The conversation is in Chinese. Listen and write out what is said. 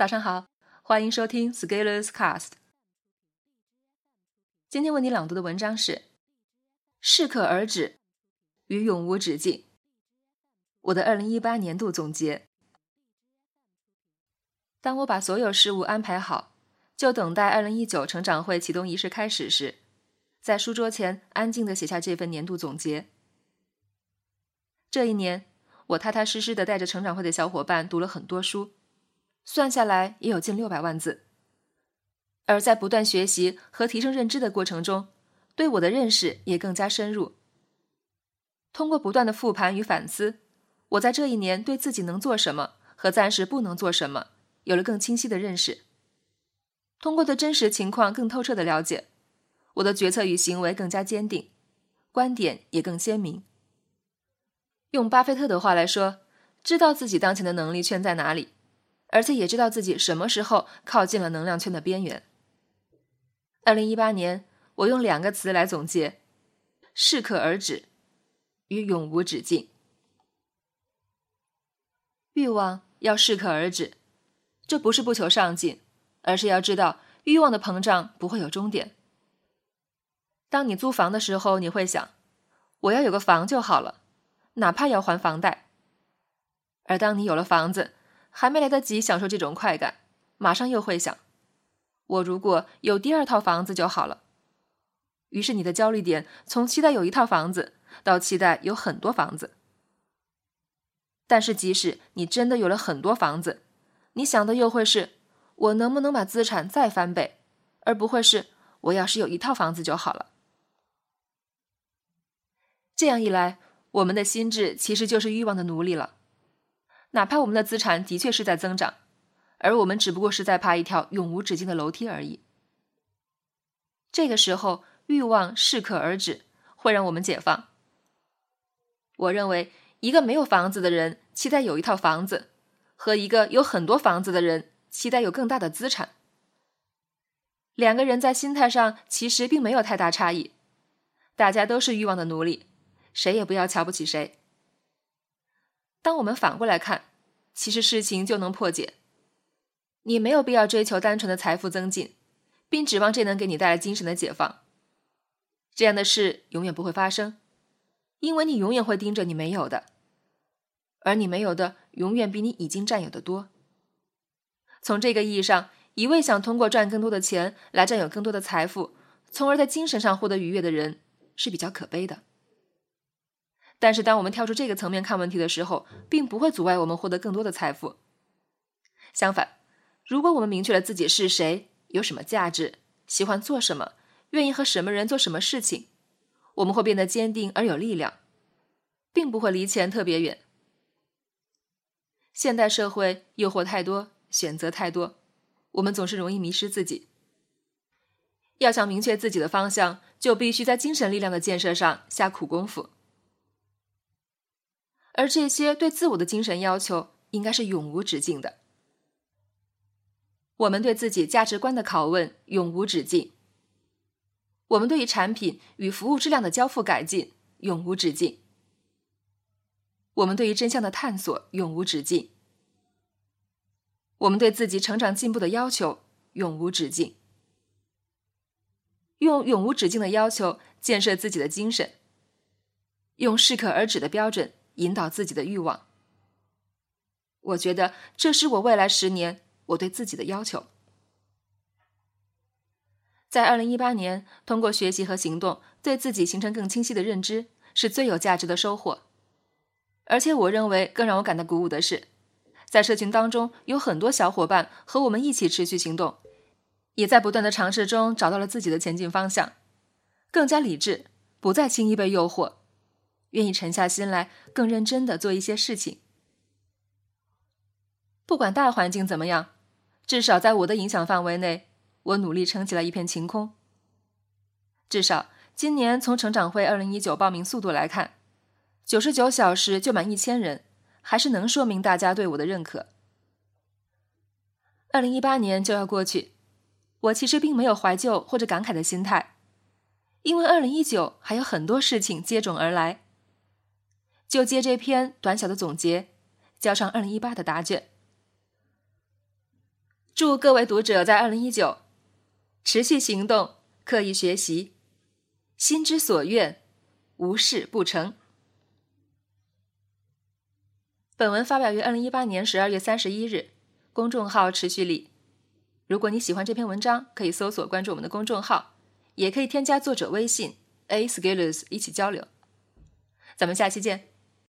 早上好，欢迎收听 Scalers Cast。今天为你朗读的文章是《适可而止与永无止境》，我的二零一八年度总结。当我把所有事务安排好，就等待二零一九成长会启动仪式开始时，在书桌前安静的写下这份年度总结。这一年，我踏踏实实的带着成长会的小伙伴读了很多书。算下来也有近六百万字，而在不断学习和提升认知的过程中，对我的认识也更加深入。通过不断的复盘与反思，我在这一年对自己能做什么和暂时不能做什么有了更清晰的认识。通过对真实情况更透彻的了解，我的决策与行为更加坚定，观点也更鲜明。用巴菲特的话来说，知道自己当前的能力圈在哪里。而且也知道自己什么时候靠近了能量圈的边缘。二零一八年，我用两个词来总结：适可而止与永无止境。欲望要适可而止，这不是不求上进，而是要知道欲望的膨胀不会有终点。当你租房的时候，你会想：我要有个房就好了，哪怕要还房贷。而当你有了房子，还没来得及享受这种快感，马上又会想：我如果有第二套房子就好了。于是你的焦虑点从期待有一套房子，到期待有很多房子。但是即使你真的有了很多房子，你想的又会是：我能不能把资产再翻倍，而不会是我要是有一套房子就好了。这样一来，我们的心智其实就是欲望的奴隶了。哪怕我们的资产的确是在增长，而我们只不过是在爬一条永无止境的楼梯而已。这个时候，欲望适可而止，会让我们解放。我认为，一个没有房子的人期待有一套房子，和一个有很多房子的人期待有更大的资产，两个人在心态上其实并没有太大差异。大家都是欲望的奴隶，谁也不要瞧不起谁。当我们反过来看，其实事情就能破解。你没有必要追求单纯的财富增进，并指望这能给你带来精神的解放。这样的事永远不会发生，因为你永远会盯着你没有的，而你没有的永远比你已经占有的多。从这个意义上，一味想通过赚更多的钱来占有更多的财富，从而在精神上获得愉悦的人，是比较可悲的。但是，当我们跳出这个层面看问题的时候，并不会阻碍我们获得更多的财富。相反，如果我们明确了自己是谁、有什么价值、喜欢做什么、愿意和什么人做什么事情，我们会变得坚定而有力量，并不会离钱特别远。现代社会诱惑太多，选择太多，我们总是容易迷失自己。要想明确自己的方向，就必须在精神力量的建设上下苦功夫。而这些对自我的精神要求，应该是永无止境的。我们对自己价值观的拷问永无止境，我们对于产品与服务质量的交付改进永无止境，我们对于真相的探索永无止境，我们对自己成长进步的要求永无止境。用永无止境的要求建设自己的精神，用适可而止的标准。引导自己的欲望，我觉得这是我未来十年我对自己的要求。在二零一八年，通过学习和行动，对自己形成更清晰的认知，是最有价值的收获。而且，我认为更让我感到鼓舞的是，在社群当中有很多小伙伴和我们一起持续行动，也在不断的尝试中找到了自己的前进方向，更加理智，不再轻易被诱惑。愿意沉下心来，更认真的做一些事情。不管大环境怎么样，至少在我的影响范围内，我努力撑起了一片晴空。至少今年从成长会二零一九报名速度来看，九十九小时就满一千人，还是能说明大家对我的认可。二零一八年就要过去，我其实并没有怀旧或者感慨的心态，因为二零一九还有很多事情接踵而来。就借这篇短小的总结，交上二零一八的答卷。祝各位读者在二零一九持续行动，刻意学习，心之所愿，无事不成。本文发表于二零一八年十二月三十一日，公众号持续力。如果你喜欢这篇文章，可以搜索关注我们的公众号，也可以添加作者微信 a skills 一起交流。咱们下期见。